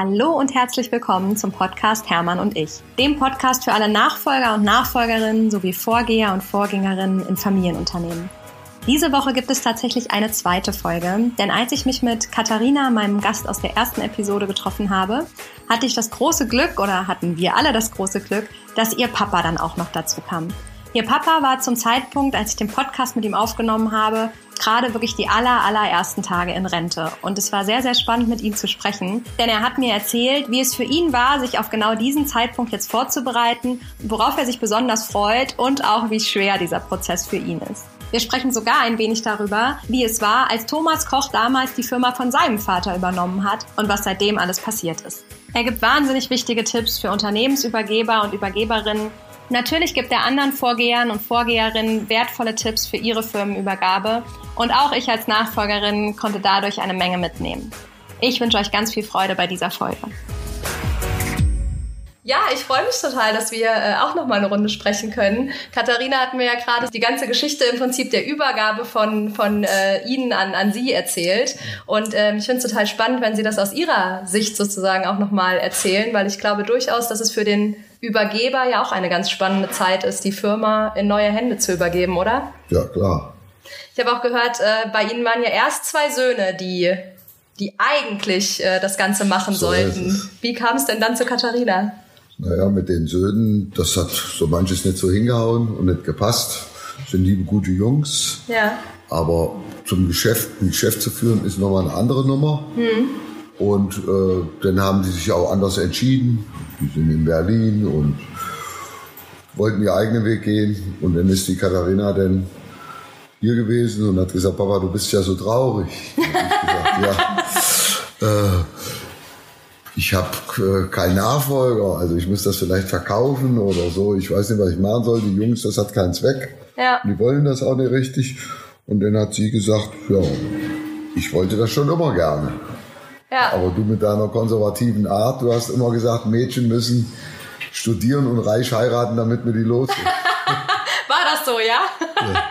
Hallo und herzlich willkommen zum Podcast Hermann und ich, dem Podcast für alle Nachfolger und Nachfolgerinnen sowie Vorgeher und Vorgängerinnen in Familienunternehmen. Diese Woche gibt es tatsächlich eine zweite Folge, denn als ich mich mit Katharina, meinem Gast aus der ersten Episode, getroffen habe, hatte ich das große Glück oder hatten wir alle das große Glück, dass ihr Papa dann auch noch dazu kam. Ihr Papa war zum Zeitpunkt, als ich den Podcast mit ihm aufgenommen habe, gerade wirklich die aller, allerersten Tage in Rente. Und es war sehr, sehr spannend, mit ihm zu sprechen, denn er hat mir erzählt, wie es für ihn war, sich auf genau diesen Zeitpunkt jetzt vorzubereiten, worauf er sich besonders freut und auch wie schwer dieser Prozess für ihn ist. Wir sprechen sogar ein wenig darüber, wie es war, als Thomas Koch damals die Firma von seinem Vater übernommen hat und was seitdem alles passiert ist. Er gibt wahnsinnig wichtige Tipps für Unternehmensübergeber und Übergeberinnen, Natürlich gibt er anderen Vorgehern und Vorgeherinnen wertvolle Tipps für ihre Firmenübergabe und auch ich als Nachfolgerin konnte dadurch eine Menge mitnehmen. Ich wünsche euch ganz viel Freude bei dieser Folge. Ja, ich freue mich total, dass wir äh, auch noch mal eine Runde sprechen können. Katharina hat mir ja gerade die ganze Geschichte im Prinzip der Übergabe von, von äh, Ihnen an, an Sie erzählt. Und ähm, ich finde es total spannend, wenn Sie das aus Ihrer Sicht sozusagen auch noch mal erzählen, weil ich glaube durchaus, dass es für den Übergeber ja auch eine ganz spannende Zeit ist, die Firma in neue Hände zu übergeben, oder? Ja, klar. Ich habe auch gehört, äh, bei Ihnen waren ja erst zwei Söhne, die, die eigentlich äh, das Ganze machen so sollten. Wie kam es denn dann zu Katharina? Naja, mit den Söhnen, das hat so manches nicht so hingehauen und nicht gepasst. Sind liebe gute Jungs. Ja. Aber zum Geschäft, ein Geschäft zu führen, ist nochmal eine andere Nummer. Hm. Und äh, dann haben die sich auch anders entschieden. Die sind in Berlin und wollten ihr eigenen Weg gehen. Und dann ist die Katharina dann hier gewesen und hat gesagt, Papa, du bist ja so traurig. Und ich gesagt, ja. Äh, ich habe äh, keinen Nachfolger, also ich muss das vielleicht verkaufen oder so. Ich weiß nicht, was ich machen soll. Die Jungs, das hat keinen Zweck. Ja. Die wollen das auch nicht richtig. Und dann hat sie gesagt, ja, ich wollte das schon immer gerne. Ja. Aber du mit deiner konservativen Art, du hast immer gesagt, Mädchen müssen studieren und reich heiraten, damit wir die los sind. War das so, ja? ja.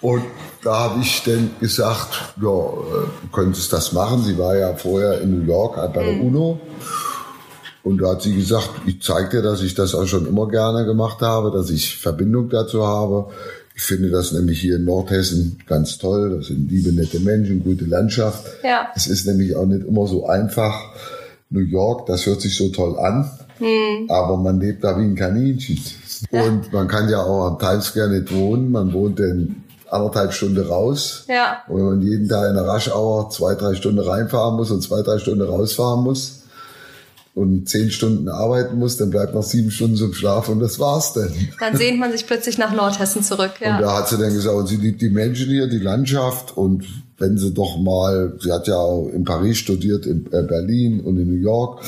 Und da habe ich dann gesagt, ja, äh, du könntest das machen. Sie war ja vorher in New York bei der mhm. UNO. Und da hat sie gesagt, ich zeige dir, dass ich das auch schon immer gerne gemacht habe, dass ich Verbindung dazu habe. Ich finde das nämlich hier in Nordhessen ganz toll. Das sind liebe, nette Menschen, gute Landschaft. Ja. Es ist nämlich auch nicht immer so einfach. New York, das hört sich so toll an, hm. aber man lebt da wie ein Kaninchen. Ja. Und man kann ja auch am Times Square nicht wohnen. Man wohnt in anderthalb Stunden raus. Ja. Und wenn man jeden Tag in der Raschauer zwei, drei Stunden reinfahren muss und zwei, drei Stunden rausfahren muss und zehn Stunden arbeiten muss, dann bleibt noch sieben Stunden zum Schlaf und das war's dann. Dann sehnt man sich plötzlich nach Nordhessen zurück. Ja. Und da hat sie dann gesagt, und sie liebt die Menschen hier, die Landschaft und wenn sie doch mal, sie hat ja auch in Paris studiert, in äh, Berlin und in New York,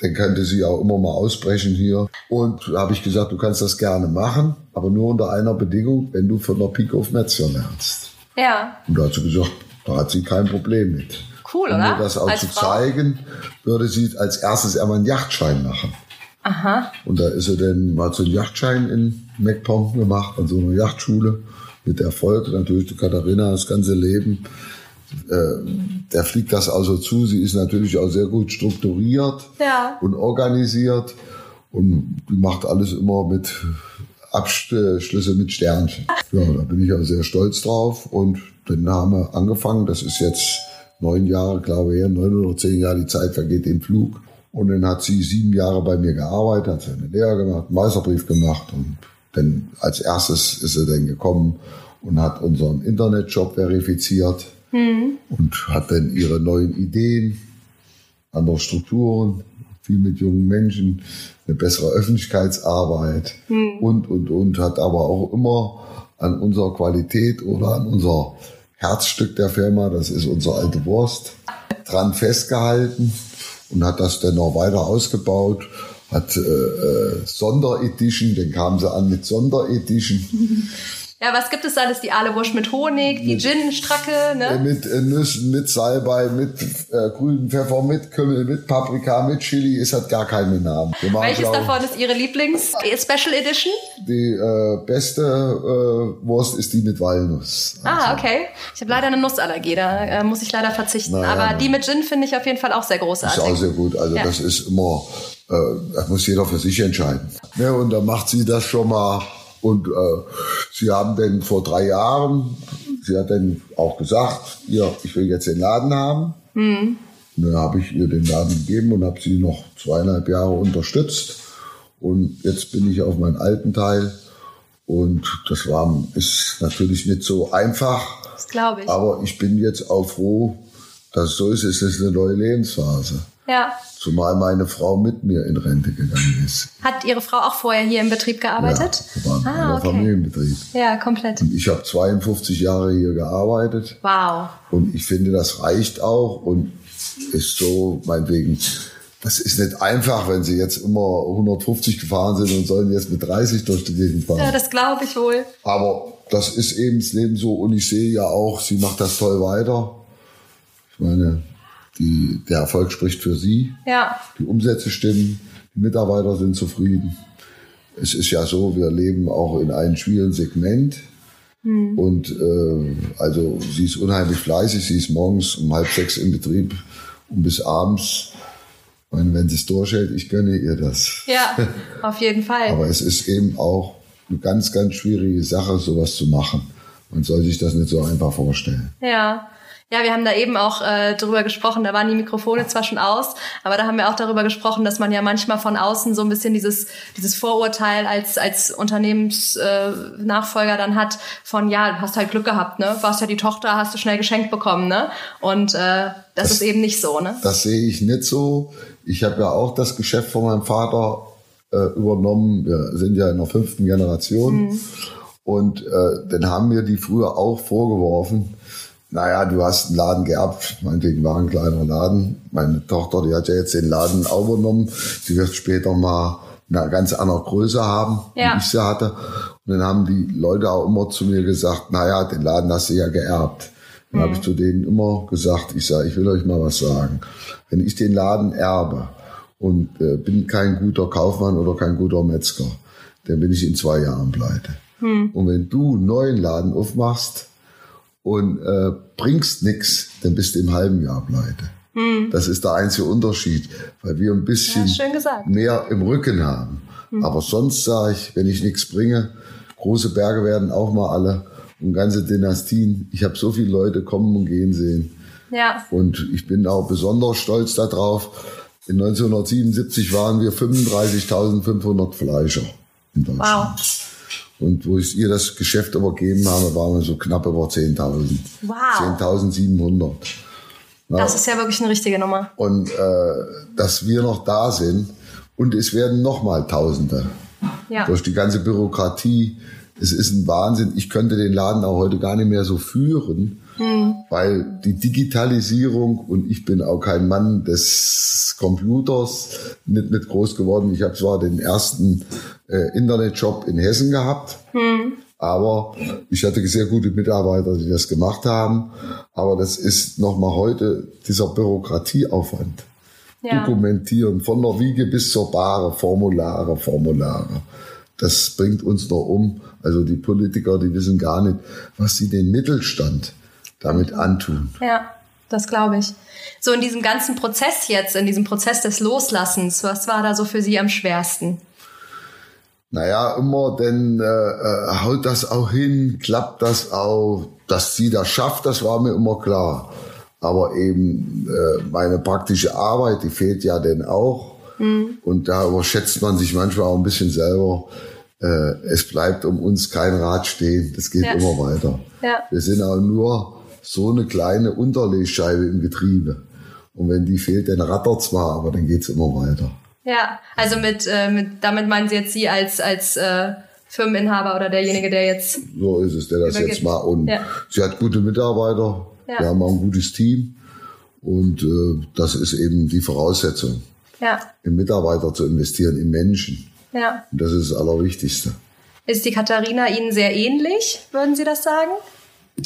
dann könnte sie auch immer mal ausbrechen hier. Und da habe ich gesagt, du kannst das gerne machen, aber nur unter einer Bedingung, wenn du von der Pike auf Metzger lernst. Ja. Und da hat sie gesagt, da hat sie kein Problem mit. Cool, oder? Um das auch als zu Frau? zeigen, würde sie als erstes einmal einen Yachtschein machen. Aha. Und da ist sie dann mal so einen Yachtschein in MacPom gemacht, an so einer Yachtschule mit Erfolg. Natürlich die Katharina das ganze Leben. Äh, der fliegt das also zu. Sie ist natürlich auch sehr gut strukturiert ja. und organisiert und die macht alles immer mit Abschlüsse mit Sternchen. Ja, da bin ich auch sehr stolz drauf und dann haben wir angefangen. Das ist jetzt neun Jahre, glaube ich, neun oder zehn Jahre. Die Zeit vergeht im Flug. Und dann hat sie sieben Jahre bei mir gearbeitet, hat sie eine Lehre gemacht, einen Meisterbrief gemacht und dann als erstes ist sie dann gekommen und hat unseren Internetshop verifiziert mhm. und hat dann ihre neuen Ideen, andere Strukturen, viel mit jungen Menschen, eine bessere Öffentlichkeitsarbeit mhm. und, und, und, hat aber auch immer an unserer Qualität oder an unser Herzstück der Firma, das ist unsere alte Wurst, dran festgehalten und hat das dann noch weiter ausgebaut hat äh, äh, Sonderedition, dann kamen sie an mit Sonderedition. Ja, was gibt es alles? Die Ahlewurst mit Honig, die Gin-Stracke, ne? Mit äh, Nüssen, mit Salbei, mit äh, grünen Pfeffer, mit Kümmel, mit Paprika, mit Chili. Es hat gar keinen Namen. Machen, Welches davon ist Ihre Lieblings-Special Edition? Die äh, beste äh, Wurst ist die mit Walnuss. Ah, okay. Ich habe leider eine Nussallergie, da äh, muss ich leider verzichten. Naja, Aber die mit Gin finde ich auf jeden Fall auch sehr Ist großartig. auch sehr gut. Also Ja. das ist immer, äh, das muss jeder für sich entscheiden. Ne, und dann macht sie das schon mal. Und äh, sie haben dann vor drei Jahren, sie hat dann auch gesagt, ja, ich will jetzt den Laden haben. Und dann habe ich ihr den Laden gegeben und habe sie noch zweieinhalb Jahre unterstützt. Und jetzt bin ich auf meinen alten Teil. Und das war, ist natürlich nicht so einfach. Das glaube ich. Aber ich bin jetzt auch froh, dass es so ist. Es ist eine neue Lebensphase. Ja. Zumal meine Frau mit mir in Rente gegangen ist. Hat Ihre Frau auch vorher hier im Betrieb gearbeitet? Ja, wir waren ah, okay. Familienbetrieb. Ja, komplett. Und ich habe 52 Jahre hier gearbeitet. Wow. Und ich finde, das reicht auch und ist so, meinetwegen, das ist nicht einfach, wenn sie jetzt immer 150 gefahren sind und sollen jetzt mit 30 durch die Gegend fahren. Ja, das glaube ich wohl. Aber das ist eben das Leben so und ich sehe ja auch, sie macht das toll weiter. Ich meine, die, der Erfolg spricht für sie. Ja. Die Umsätze stimmen, die Mitarbeiter sind zufrieden. Es ist ja so, wir leben auch in einem schwierigen Segment. Und äh, also sie ist unheimlich fleißig, sie ist morgens um halb sechs im Betrieb und bis abends. Meine, wenn sie es durchhält, ich gönne ihr das. Ja, auf jeden Fall. Aber es ist eben auch eine ganz, ganz schwierige Sache, sowas zu machen. Man soll sich das nicht so einfach vorstellen. Ja. Ja, wir haben da eben auch äh, drüber gesprochen, da waren die Mikrofone zwar schon aus, aber da haben wir auch darüber gesprochen, dass man ja manchmal von außen so ein bisschen dieses, dieses Vorurteil als, als Unternehmensnachfolger äh, Nachfolger dann hat von, ja, du hast halt Glück gehabt, ne? Warst ja die Tochter, hast du schnell geschenkt bekommen, ne? Und äh, das, ist eben nicht so, ne? Das sehe ich nicht so. Ich habe ja auch das Geschäft von meinem Vater äh, übernommen. Wir sind ja in der fünften Generation. Und äh, dann haben mir die früher auch vorgeworfen, naja, du hast einen Laden geerbt. Meinetwegen war ein kleiner Laden. Meine Tochter, die hat ja jetzt den Laden übernommen. Sie wird später mal eine ganz andere Größe haben, Ja. wie ich sie hatte. Und dann haben die Leute auch immer zu mir gesagt, naja, den Laden hast du ja geerbt. Dann habe ich zu denen immer gesagt, ich sage, ich will euch mal was sagen. Wenn ich den Laden erbe und äh, bin kein guter Kaufmann oder kein guter Metzger, dann bin ich in zwei Jahren pleite. Und wenn du einen neuen Laden aufmachst und äh, bringst nix, dann bist du im halben Jahr pleite. Das ist der einzige Unterschied, weil wir ein bisschen Ja, mehr im Rücken haben. Aber sonst sage ich, wenn ich nichts bringe, große Berge werden auch mal alle und ganze Dynastien. Ich habe so viele Leute kommen und gehen sehen. Ja. Und ich bin auch besonders stolz darauf. In 1977 waren wir 35.500 Fleischer in Deutschland. Wow. Und wo ich ihr das Geschäft übergeben habe, waren wir so knapp über 10.000. Wow. 10.700. Das ist ja wirklich eine richtige Nummer. Und äh, dass wir noch da sind und es werden noch mal Tausende Ja. durch die ganze Bürokratie. Es ist ein Wahnsinn. Ich könnte den Laden auch heute gar nicht mehr so führen, weil die Digitalisierung und ich bin auch kein Mann des Computers, nicht mit groß geworden. Ich habe zwar den ersten äh, Internetjob in Hessen gehabt, aber ich hatte sehr gute Mitarbeiter, die das gemacht haben. Aber das ist nochmal heute dieser Bürokratieaufwand. Ja. Dokumentieren von der Wiege bis zur Bahre, Formulare, Formulare. Das bringt uns noch um. Also die Politiker, die wissen gar nicht, was sie den Mittelstand damit antun. Ja, das glaube ich. So in diesem ganzen Prozess jetzt, in diesem Prozess des Loslassens, was war da so für Sie am schwersten? Naja, immer, denn äh, äh, haut das auch hin, klappt das auch, dass sie das schafft, das war mir immer klar. Aber eben äh, meine praktische Arbeit, die fehlt ja denn auch. Und da überschätzt man sich manchmal auch ein bisschen selber. Äh, es bleibt um uns kein Rad stehen, das geht Ja. immer weiter. Ja. Wir sind auch nur so eine kleine Unterlegscheibe im Getriebe. Und wenn die fehlt, dann rattert zwar, aber dann geht's immer weiter. Ja, also mit, äh, mit damit meinen Sie jetzt Sie als als äh, Firmeninhaber oder derjenige, der jetzt So ist es, der das Übergibt. jetzt mal. Und Ja. sie hat gute Mitarbeiter. Ja. Wir haben auch ein gutes Team. Und äh, das ist eben die Voraussetzung, ja in Mitarbeiter zu investieren, in Menschen. ja Und das ist das Allerwichtigste. Ist die Katharina Ihnen sehr ähnlich, würden Sie das sagen?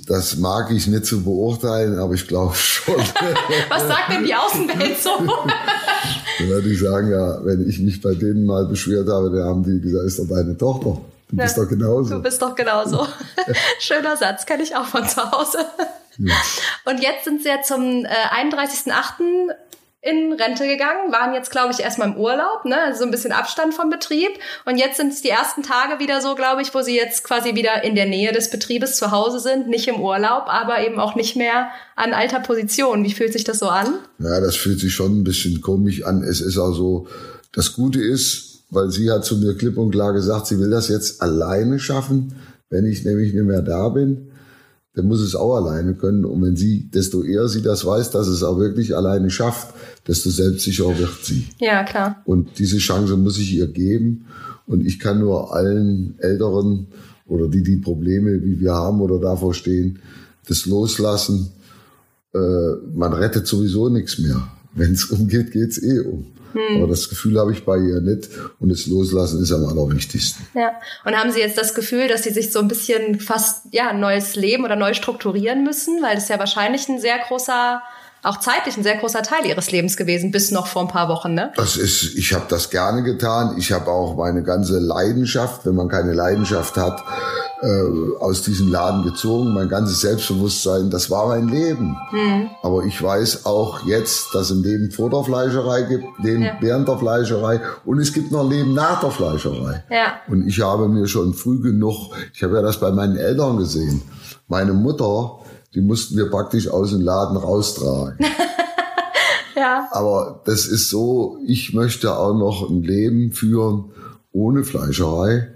Das mag ich nicht zu beurteilen, aber ich glaube schon. Was sagt denn die Außenwelt so? Dann würde ich sagen, ja, wenn ich mich bei denen mal beschwert habe, dann haben die gesagt, ist doch deine Tochter. Du bist doch genauso. Du bist doch genauso. Schöner Satz, kenne ich auch von zu Hause. Ja. Und jetzt sind sie ja zum äh, 31.08 in Rente gegangen, waren jetzt, glaube ich, erstmal im Urlaub, ne? also so ein bisschen Abstand vom Betrieb. Und jetzt sind es die ersten Tage wieder so, glaube ich, wo sie jetzt quasi wieder in der Nähe des Betriebes zu Hause sind, nicht im Urlaub, aber eben auch nicht mehr an alter Position. Wie fühlt sich das so an? Ja, das fühlt sich schon ein bisschen komisch an. Es ist auch so, das Gute ist, weil sie hat zu mir klipp und klar gesagt, sie will das jetzt alleine schaffen, wenn ich nämlich nicht mehr da bin dann muss es auch alleine können. Und wenn sie, desto eher sie das weiß, dass es auch wirklich alleine schafft, desto selbstsicherer wird sie. Ja, klar. Und diese Chance muss ich ihr geben. Und ich kann nur allen Älteren oder die die Probleme, wie wir haben oder davor stehen, das loslassen. Äh, man rettet sowieso nichts mehr. Wenn es umgeht, geht's eh um. Hm. Aber das Gefühl habe ich bei ihr nicht und das Loslassen ist am allerwichtigsten. Ja. Und haben Sie jetzt das Gefühl, dass Sie sich so ein bisschen fast ja ein neues Leben oder neu strukturieren müssen, weil das ja wahrscheinlich ein sehr großer auch zeitlich ein sehr großer Teil ihres Lebens gewesen, bis noch vor ein paar Wochen, ne? Das ist, ich habe das gerne getan. Ich habe auch meine ganze Leidenschaft, wenn man keine Leidenschaft hat, äh, aus diesem Laden gezogen. Mein ganzes Selbstbewusstsein, das war mein Leben. Mhm. Aber ich weiß auch jetzt, dass es ein Leben vor der Fleischerei gibt, Leben ja. während der Fleischerei und es gibt noch ein Leben nach der Fleischerei. Ja. Und ich habe mir schon früh genug, ich habe ja das bei meinen Eltern gesehen. Meine Mutter, die mussten wir praktisch aus dem Laden raustragen. ja. Aber das ist so, ich möchte auch noch ein Leben führen ohne Fleischerei.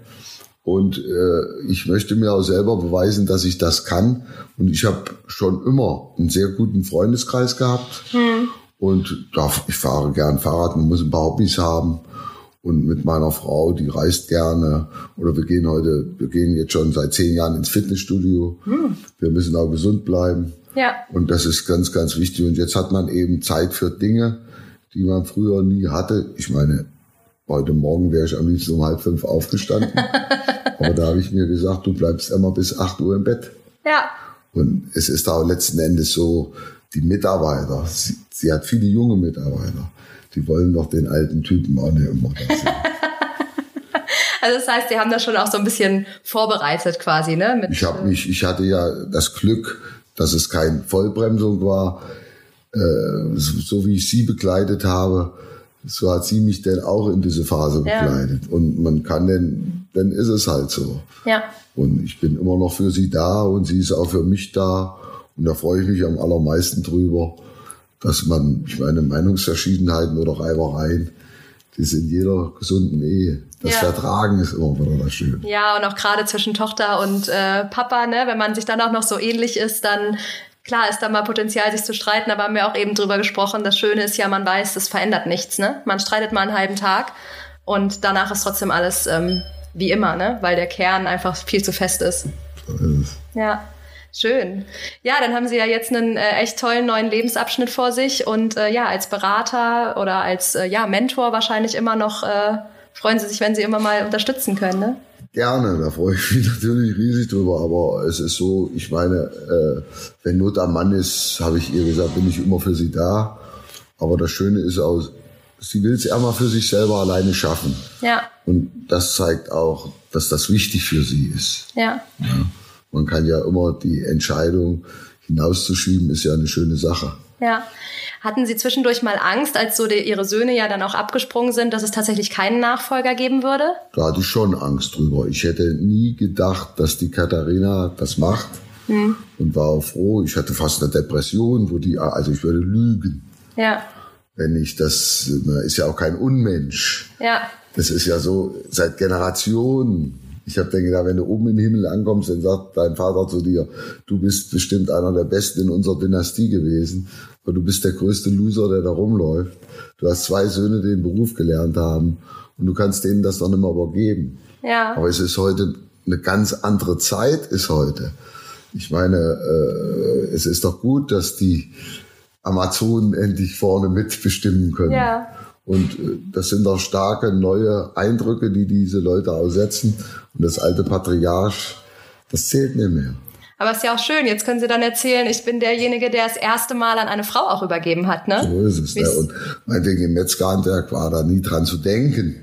Und äh, ich möchte mir auch selber beweisen, dass ich das kann. Und ich habe schon immer einen sehr guten Freundeskreis gehabt. Hm. Und da, ich fahre gern Fahrrad, man muss ein paar Hobbys haben. Und mit meiner Frau, die reist gerne. Oder wir gehen heute, wir gehen jetzt schon seit zehn Jahren ins Fitnessstudio. Hm. Wir müssen auch gesund bleiben. Ja. Und das ist ganz, ganz wichtig. Und jetzt hat man eben Zeit für Dinge, die man früher nie hatte. Ich meine, Heute Morgen wäre ich am liebsten um halb fünf aufgestanden. Aber da habe ich mir gesagt, du bleibst immer bis acht Uhr im Bett. Ja. Und es ist auch letzten Endes so, die Mitarbeiter, sie, sie hat viele junge Mitarbeiter, die wollen doch den alten Typen auch nicht immer sehen. Also das heißt, Sie haben das schon auch so ein bisschen vorbereitet quasi, ne? Mit ich habe mich, ich hatte ja das Glück, dass es keine Vollbremsung war, äh, so, so, wie ich Sie begleitet habe so hat sie mich denn auch in diese Phase begleitet. Ja. Und man kann denn, dann ist es halt so. Ja. Und ich bin immer noch für sie da und sie ist auch für mich da. Und da freue ich mich am allermeisten drüber, dass man, ich meine, Meinungsverschiedenheiten oder Reibereien, die sind in jeder gesunden Ehe. Das ja. Vertragen ist immer wieder das Schöne. Ja, und auch gerade zwischen Tochter und äh, Papa, ne, wenn man sich dann auch noch so ähnlich ist, dann klar ist da mal Potenzial, sich zu streiten, aber haben wir auch eben drüber gesprochen. Das Schöne ist ja, man weiß, das verändert nichts. Ne? Man streitet mal einen halben Tag und danach ist trotzdem alles ähm, wie immer, ne? weil der Kern einfach viel zu fest ist. Ja. Schön. Ja, dann haben Sie ja jetzt einen äh, echt tollen neuen Lebensabschnitt vor sich und äh, ja, als Berater oder als äh, ja, Mentor wahrscheinlich immer noch äh, freuen Sie sich, wenn Sie immer mal unterstützen können, ne? Gerne, da freue ich mich natürlich riesig drüber, aber es ist so, ich meine, äh, wenn Not am Mann ist, habe ich ihr gesagt, bin ich immer für sie da. Aber das Schöne ist auch, sie will es einmal für sich selber alleine schaffen. Ja. Und das zeigt auch, dass das wichtig für sie ist. Ja. ja. Man kann ja immer die Entscheidung hinauszuschieben, ist ja eine schöne Sache. Ja. Hatten Sie zwischendurch mal Angst, als so die, Ihre Söhne ja dann auch abgesprungen sind, dass es tatsächlich keinen Nachfolger geben würde? Da hatte ich schon Angst drüber. Ich hätte nie gedacht, dass die Katharina das macht hm. und war froh. Ich hatte fast eine Depression, wo die, also ich würde lügen. Ja. Wenn ich das, man ist ja auch kein Unmensch. Ja. Das ist ja so seit Generationen. Ich habe dann gedacht, wenn du oben im Himmel ankommst, dann sagt dein Vater zu dir, du bist bestimmt einer der Besten in unserer Dynastie gewesen aber du bist der größte Loser, der da rumläuft. Du hast zwei Söhne, die den Beruf gelernt haben und du kannst denen das doch nicht mehr übergeben. Ja. Aber es ist heute eine ganz andere Zeit, ist heute. Ich meine, äh, es ist doch gut, dass die Amazonen endlich vorne mitbestimmen können. Ja. Und äh, das sind doch starke neue Eindrücke, die diese Leute aussetzen. Und das alte Patriarch, das zählt nicht mehr. Aber ist ja auch schön. Jetzt können Sie dann erzählen, ich bin derjenige, der das erste Mal an eine Frau auch übergeben hat, ne? So ist es. Ne? Und meinetwegen im Metzgerhandwerk war da nie dran zu denken,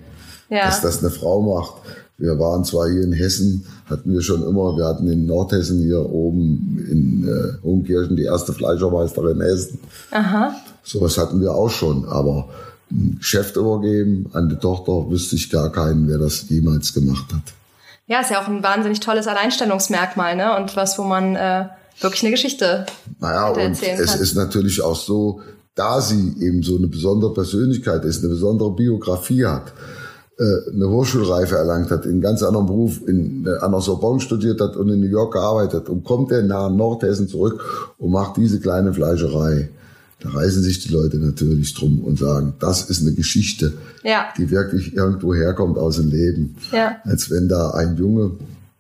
ja. dass das eine Frau macht. Wir waren zwar hier in Hessen, hatten wir schon immer, wir hatten in Nordhessen hier oben in äh, Hohenkirchen die erste Fleischermeisterin Hessen. Aha. Sowas hatten wir auch schon, aber Geschäft übergeben an die Tochter wüsste ich gar keinen, wer das jemals gemacht hat. Ja, ist ja auch ein wahnsinnig tolles Alleinstellungsmerkmal, ne? Und was, wo man äh, wirklich eine Geschichte naja, und erzählen es ist natürlich auch so, da sie eben so eine besondere Persönlichkeit ist, eine besondere Biografie hat, äh, eine Hochschulreife erlangt hat, in einen ganz anderen Beruf in, äh, an der Sorbonne studiert hat und in New York gearbeitet und kommt er nach Nordhessen zurück und macht diese kleine Fleischerei. Da reißen sich die Leute natürlich drum und sagen, das ist eine Geschichte, ja. die wirklich irgendwo herkommt aus dem Leben. Ja. Als wenn da ein Junge,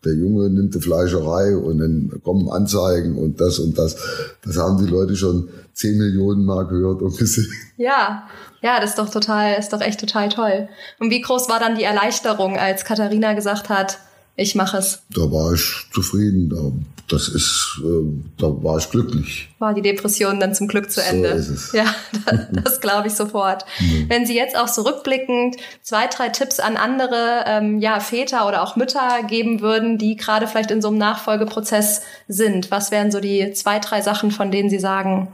der Junge nimmt die Fleischerei und dann kommen Anzeigen und das und das. Das haben die Leute schon zehn Millionen Mal gehört und gesehen. Ja, ja, das ist doch total, ist doch echt total toll. Und wie groß war dann die Erleichterung, als Katharina gesagt hat, ich mache es? Da war ich zufrieden. Da das ist, äh, da war ich glücklich. War die Depression dann zum Glück zu Ende? So ist es. Ja, das, das glaube ich sofort. Mhm. Wenn Sie jetzt auch so rückblickend zwei, drei Tipps an andere ähm, ja, Väter oder auch Mütter geben würden, die gerade vielleicht in so einem Nachfolgeprozess sind, was wären so die zwei, drei Sachen, von denen Sie sagen,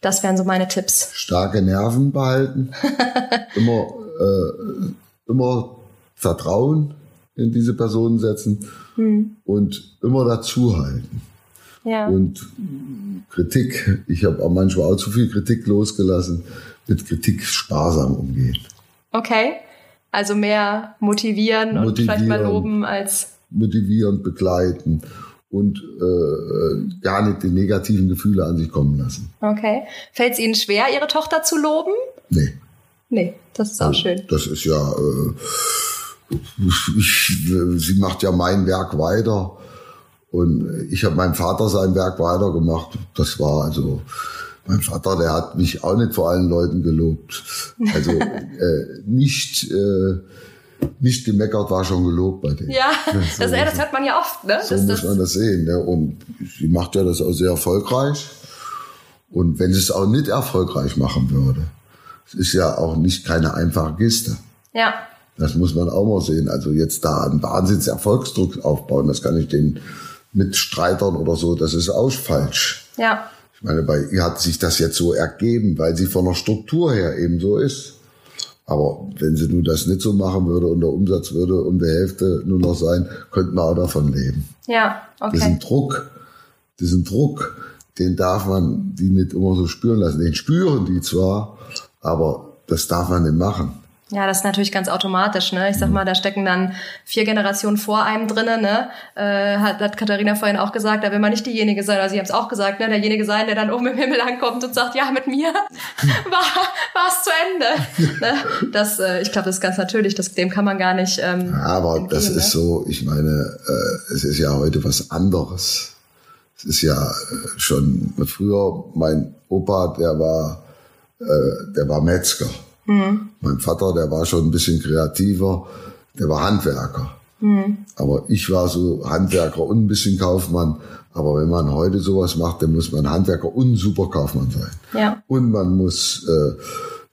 das wären so meine Tipps? Starke Nerven behalten, immer, äh, immer Vertrauen in diese Personen setzen hm. und immer dazuhalten. Ja. Und Kritik, ich habe auch manchmal auch zu viel Kritik losgelassen, mit Kritik sparsam umgehen. Okay, also mehr motivieren, motivieren und vielleicht mal loben als motivieren, begleiten und äh, gar nicht die negativen Gefühle an sich kommen lassen. Okay. Fällt es Ihnen schwer, Ihre Tochter zu loben? Nee. Nee, das ist auch also, schön. Das ist ja äh, ich, sie macht ja mein Werk weiter. Und ich habe meinem Vater sein Werk weitergemacht. Das war also, mein Vater, der hat mich auch nicht vor allen Leuten gelobt. Also äh, nicht, äh, nicht gemeckert war schon gelobt bei denen. Ja, so das, das hört man ja oft. Ne? So das, muss man das sehen. Ne? Und sie macht ja das auch sehr erfolgreich. Und wenn sie es auch nicht erfolgreich machen würde, es ist ja auch nicht keine einfache Geste. Ja. Das muss man auch mal sehen. Also jetzt da einen Wahnsinnserfolgsdruck aufbauen, das kann ich den Mitstreitern oder so, das ist auch falsch. Ja. Ich meine, bei ihr hat sich das jetzt so ergeben, weil sie von der Struktur her eben so ist. Aber wenn sie nun das nicht so machen würde und der Umsatz würde um die Hälfte nur noch sein, könnten wir auch davon leben. Ja, okay. Diesen Druck, diesen Druck, den darf man die nicht immer so spüren lassen. Den spüren die zwar, aber das darf man nicht machen. Ja, das ist natürlich ganz automatisch. Ne? Ich sag mal, da stecken dann vier Generationen vor einem drinnen. Ne? Äh, hat, hat Katharina vorhin auch gesagt, da will man nicht diejenige sein, also Sie haben es auch gesagt, ne? derjenige sein, der dann oben im Himmel ankommt und sagt, ja, mit mir war es zu Ende. ne? Das, äh, ich glaube, das ist ganz natürlich. Das, dem kann man gar nicht. Ähm, ja, aber das ist so. Ich meine, äh, es ist ja heute was anderes. Es ist ja äh, schon früher. Mein Opa, der war, äh, der war Metzger. Mhm. Mein Vater, der war schon ein bisschen kreativer, der war Handwerker. Mhm. Aber ich war so Handwerker und ein bisschen Kaufmann. Aber wenn man heute sowas macht, dann muss man Handwerker und Superkaufmann sein. Ja. Und man muss äh,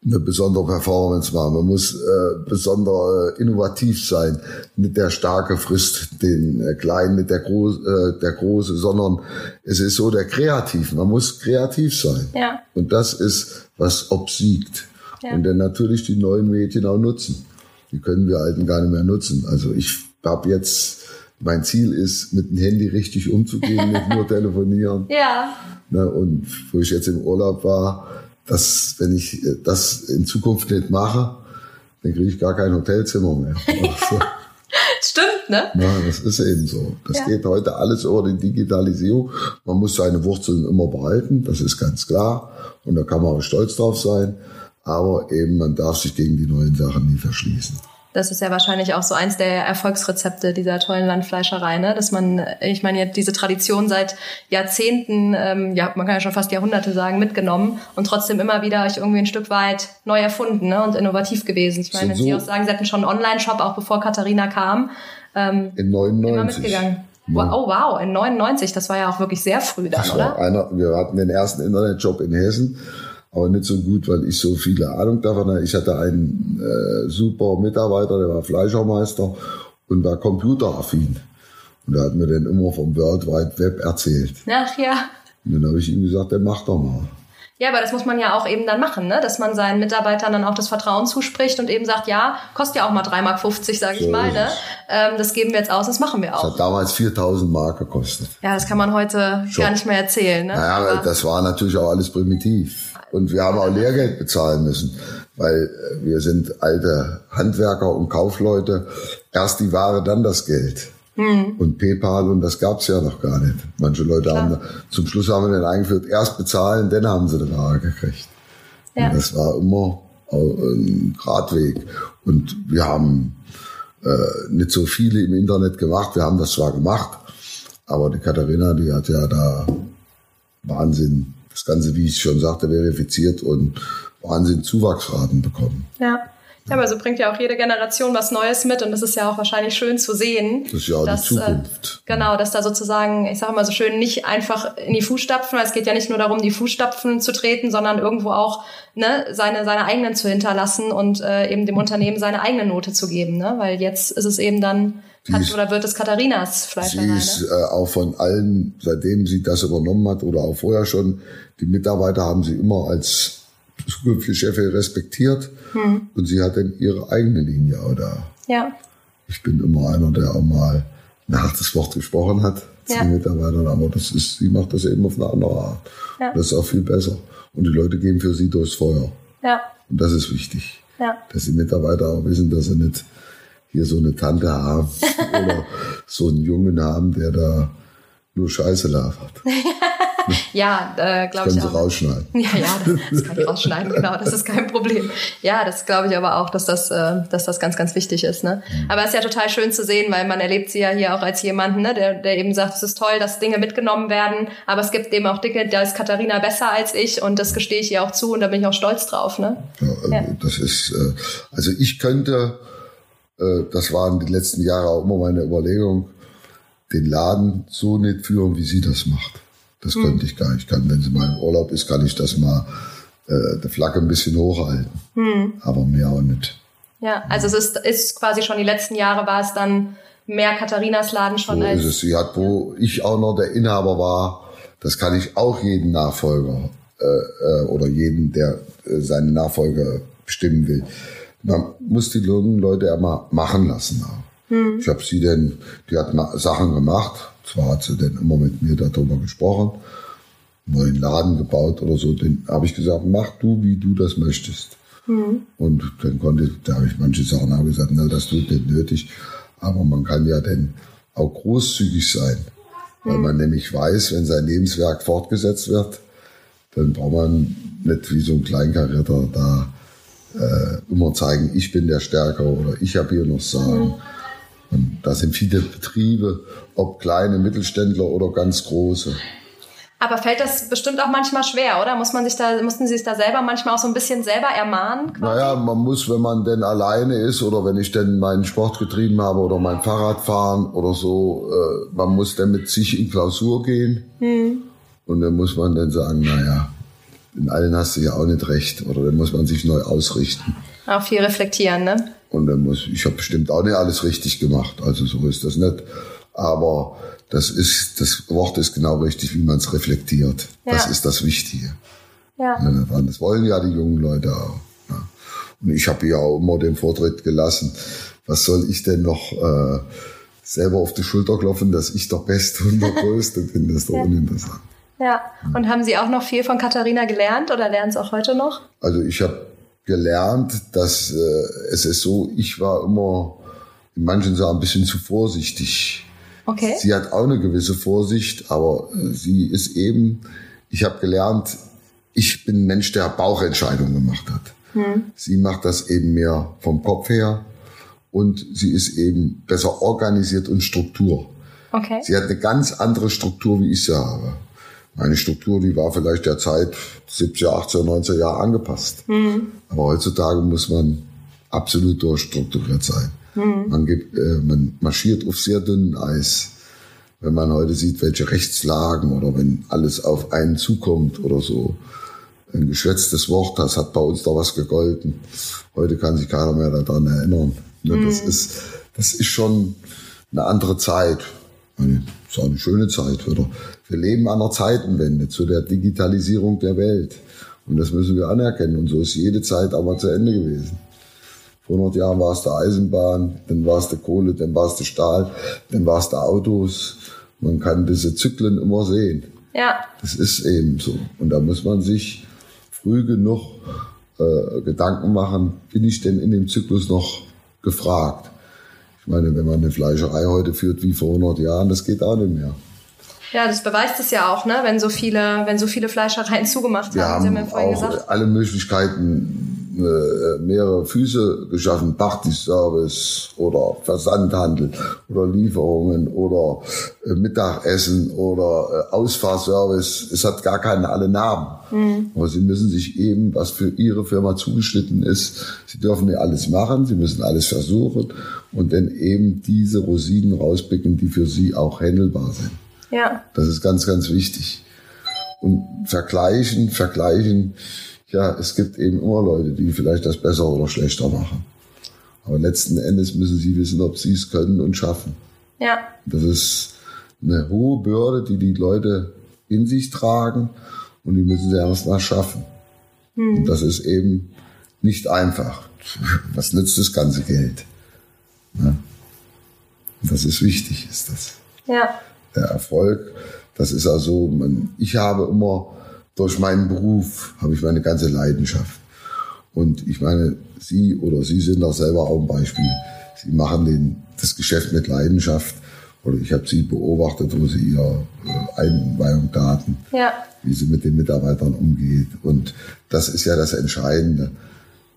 eine besondere Performance machen. Man muss äh, besonders äh, innovativ sein. Nicht der Starke frisst den äh, Kleinen, nicht der, Groß, äh, der Große, sondern es ist so der Kreativ. Man muss kreativ sein. Ja. Und das ist, was obsiegt. Ja. Und dann natürlich die neuen Medien auch nutzen. Die können wir Alten gar nicht mehr nutzen. Also ich habe jetzt, mein Ziel ist, mit dem Handy richtig umzugehen, nicht nur telefonieren. Ja. Ne, und wo ich jetzt im Urlaub war, dass wenn ich das in Zukunft nicht mache, dann kriege ich gar kein Hotelzimmer mehr. Stimmt, ne? Ja, das ist eben so. Das ja. geht heute alles über die Digitalisierung. Man muss seine Wurzeln immer behalten, das ist ganz klar. Und da kann man auch stolz drauf sein aber eben man darf sich gegen die neuen Sachen nie verschließen. Das ist ja wahrscheinlich auch so eins der Erfolgsrezepte dieser tollen Landfleischerei, ne? dass man, ich meine, diese Tradition seit Jahrzehnten, ähm, ja, man kann ja schon fast Jahrhunderte sagen, mitgenommen und trotzdem immer wieder euch irgendwie ein Stück weit neu erfunden ne? und innovativ gewesen. Ich meine, wenn so Sie auch sagen, Sie hatten schon einen Online-Shop, auch bevor Katharina kam, ähm, in 99. immer mitgegangen. Oh wow, in 99, das war ja auch wirklich sehr früh dann, oder? Einer, wir hatten den ersten Internetjob in Hessen aber nicht so gut, weil ich so viele Ahnung davon hatte. Ich hatte einen äh, super Mitarbeiter, der war Fleischermeister und war computeraffin. Und er hat mir dann immer vom World Wide Web erzählt. Ach ja. Und dann habe ich ihm gesagt, dann mach doch mal. Ja, aber das muss man ja auch eben dann machen, ne? dass man seinen Mitarbeitern dann auch das Vertrauen zuspricht und eben sagt, ja, kostet ja auch mal 3,50 Mark, sage ich so mal. Ne? Ähm, das geben wir jetzt aus, das machen wir auch. Das hat damals 4000 Mark gekostet. Ja, das kann man heute Schon. gar nicht mehr erzählen. Ne? Naja, aber das war natürlich auch alles primitiv. Und wir haben auch Lehrgeld bezahlen müssen, weil äh, wir sind alte Handwerker und Kaufleute. Erst die Ware, dann das Geld. Hm. Und PayPal und das gab's ja noch gar nicht. Manche Leute Klar. haben, zum Schluss haben wir den eingeführt, erst bezahlen, dann haben sie die Ware gekriegt. Ja. Und das war immer ein Gradweg. Und wir haben äh, nicht so viele im Internet gemacht. Wir haben das zwar gemacht, aber die Katharina, die hat ja da Wahnsinn, das Ganze, wie ich schon sagte, verifiziert und Wahnsinn Zuwachsraten bekommen. Ja. Ja, aber so bringt ja auch jede Generation was Neues mit und das ist ja auch wahrscheinlich schön zu sehen. Das ist ja auch dass, die Zukunft. Äh, genau, dass da sozusagen, ich sage mal so schön, nicht einfach in die Fußstapfen, weil es geht ja nicht nur darum, die Fußstapfen zu treten, sondern irgendwo auch ne, seine, seine eigenen zu hinterlassen und äh, eben dem Unternehmen seine eigene Note zu geben. Ne? Weil jetzt ist es eben dann, hat, ist, oder wird es Katharinas Fleischerei. Sie ist äh, auch von allen, seitdem sie das übernommen hat oder auch vorher schon, die Mitarbeiter haben sie immer als zukünftige Chefin respektiert hm. und sie hat dann ihre eigene Linie oder. Ja. Ich bin immer einer, der auch mal ein hartes Wort gesprochen hat zu ja. den Mitarbeitern, aber das ist, sie macht das eben auf eine andere Art. Ja. Das ist auch viel besser. Und die Leute gehen für sie durchs Feuer. Ja. Und das ist wichtig. Ja. Dass die Mitarbeiter auch wissen, dass sie nicht hier so eine Tante haben oder so einen Jungen haben, der da nur Scheiße labert. ja, äh, glaube ich. Können Sie rausschneiden. Ja, ja, das, das kann ich rausschneiden, genau, das ist kein Problem. Ja, das glaube ich aber auch, dass das, äh, dass das ganz, ganz wichtig ist. Ne? Mhm. Aber es ist ja total schön zu sehen, weil man erlebt sie ja hier auch als jemanden, ne, der, der eben sagt, es ist toll, dass Dinge mitgenommen werden, aber es gibt eben auch Dinge, da ist Katharina besser als ich und das gestehe ich ihr auch zu und da bin ich auch stolz drauf. Ne? Ja, also ja. das ist, äh, also ich könnte, äh, das waren die letzten Jahre auch immer meine Überlegung, den Laden so nicht führen, wie sie das macht. Das hm. könnte ich gar nicht. Ich kann, wenn sie mal im Urlaub ist, kann ich das mal äh, die Flagge ein bisschen hochhalten. Hm. Aber mehr auch nicht. Ja, also es ist, ist quasi schon die letzten Jahre war es dann mehr Katharinas Laden schon so als. Ist es. Sie hat, wo ich auch noch der Inhaber war, das kann ich auch jeden Nachfolger äh, äh, oder jeden, der äh, seine Nachfolger bestimmen will. Man muss die jungen Leute immer machen lassen. Hm. Ich habe sie denn, die hat Sachen gemacht, zwar hat sie dann immer mit mir darüber gesprochen, neuen Laden gebaut oder so. Den habe ich gesagt, mach du, wie du das möchtest. Mhm. Und dann konnte, da habe ich manche Sachen auch gesagt, na, das tut nicht nötig. Aber man kann ja dann auch großzügig sein. Weil mhm. man nämlich weiß, wenn sein Lebenswerk fortgesetzt wird, dann braucht man nicht wie so ein Kleinkarierter da äh, immer zeigen, ich bin der Stärker oder ich habe hier noch Sagen. Und da sind viele Betriebe, ob kleine Mittelständler oder ganz große. Aber fällt das bestimmt auch manchmal schwer, oder? Muss man sich da, mussten Sie sich da selber manchmal auch so ein bisschen selber ermahnen? Quasi? Naja, man muss, wenn man denn alleine ist oder wenn ich denn meinen Sport getrieben habe oder mein Fahrrad fahren oder so, äh, man muss dann mit sich in Klausur gehen. Hm. Und dann muss man dann sagen, naja, in allen hast du ja auch nicht recht. Oder dann muss man sich neu ausrichten. Auch viel reflektieren, ne? Und dann muss, ich habe bestimmt auch nicht alles richtig gemacht. Also so ist das nicht. Aber das ist, das Wort ist genau richtig, wie man es reflektiert. Ja. Das ist das Wichtige. Ja. Das wollen ja die jungen Leute auch. Und ich habe ja auch immer den Vortritt gelassen. Was soll ich denn noch äh, selber auf die Schulter klopfen, dass ich der Beste und der Größte bin? Das ist doch ja. uninteressant. Ja. Und haben Sie auch noch viel von Katharina gelernt oder lernen Sie auch heute noch? Also ich habe gelernt, dass äh, es ist so, ich war immer in manchen Sachen ein bisschen zu vorsichtig. Okay. Sie hat auch eine gewisse Vorsicht, aber äh, sie ist eben, ich habe gelernt, ich bin ein Mensch, der Bauchentscheidungen gemacht hat. Hm. Sie macht das eben mehr vom Kopf her und sie ist eben besser organisiert und Struktur. Okay. Sie hat eine ganz andere Struktur, wie ich sie habe. Meine Struktur, die war vielleicht der Zeit 70, 80, 90 Jahre angepasst. Mhm. Aber heutzutage muss man absolut durchstrukturiert sein. Mhm. Man, gibt, äh, man marschiert auf sehr dünnem Eis. Wenn man heute sieht, welche Rechtslagen oder wenn alles auf einen zukommt oder so. Ein geschwätztes Wort, das hat bei uns da was gegolten. Heute kann sich keiner mehr daran erinnern. Ne, mhm. Das, ist, das ist schon eine andere Zeit. Eine, das ist auch eine schöne Zeit. Oder? Wir leben an einer Zeitenwende zu der Digitalisierung der Welt. Und das müssen wir anerkennen. Und so ist jede Zeit aber zu Ende gewesen. Vor 100 Jahren war es der Eisenbahn, dann war es der Kohle, dann war es der Stahl, dann war es der Autos. Man kann diese Zyklen immer sehen. Ja. Das ist eben so. Und da muss man sich früh genug äh, Gedanken machen, bin ich denn in dem Zyklus noch gefragt? Ich meine, wenn man eine Fleischerei heute führt wie vor 100 Jahren, das geht auch nicht mehr. Ja, das beweist es ja auch, ne? wenn so viele, wenn so viele Fleischereien zugemacht Wir haben. haben, haben ja auch gesagt. alle Möglichkeiten äh, mehrere Füße geschaffen, Partyservice oder Versandhandel oder Lieferungen oder äh, Mittagessen oder äh, Ausfahrservice. Es hat gar keine alle Namen. Mhm. Aber sie müssen sich eben, was für ihre Firma zugeschnitten ist, sie dürfen ja alles machen, sie müssen alles versuchen und dann eben diese Rosinen rauspicken, die für sie auch handelbar sind. Ja. Das ist ganz, ganz wichtig. Und vergleichen, vergleichen, ja, es gibt eben immer Leute, die vielleicht das besser oder schlechter machen. Aber letzten Endes müssen sie wissen, ob sie es können und schaffen. Ja. Das ist eine hohe Bürde, die die Leute in sich tragen und die müssen sie erst mal schaffen. Hm. Und das ist eben nicht einfach. Was nützt das ganze Geld? Ja. Das ist wichtig, ist das. Ja. Der Erfolg, das ist also, man, ich habe immer durch meinen Beruf habe ich meine ganze Leidenschaft. Und ich meine, Sie oder Sie sind auch selber auch ein Beispiel. Sie machen den, das Geschäft mit Leidenschaft. Oder ich habe Sie beobachtet, wo Sie Ihre äh, Einweihung taten, ja. wie Sie mit den Mitarbeitern umgeht. Und das ist ja das Entscheidende,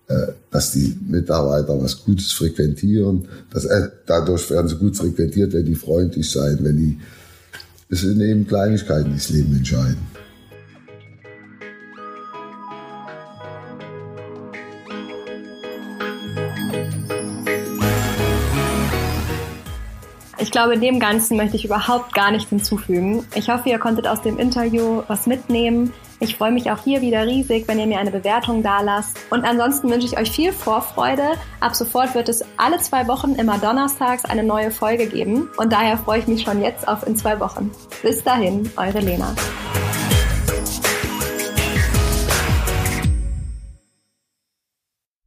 äh, dass die Mitarbeiter was Gutes frequentieren. Dass, äh, dadurch werden sie gut frequentiert, wenn die freundlich sein, wenn die, es sind eben Kleinigkeiten, die das Leben entscheiden. Glaube, dem Ganzen möchte ich überhaupt gar nichts hinzufügen. Ich hoffe, ihr konntet aus dem Interview was mitnehmen. Ich freue mich auch hier wieder riesig, wenn ihr mir eine Bewertung da lasst. Und ansonsten wünsche ich euch viel Vorfreude. Ab sofort wird es alle zwei Wochen immer donnerstags eine neue Folge geben. Und daher freue ich mich schon jetzt auf in zwei Wochen. Bis dahin, eure Lena.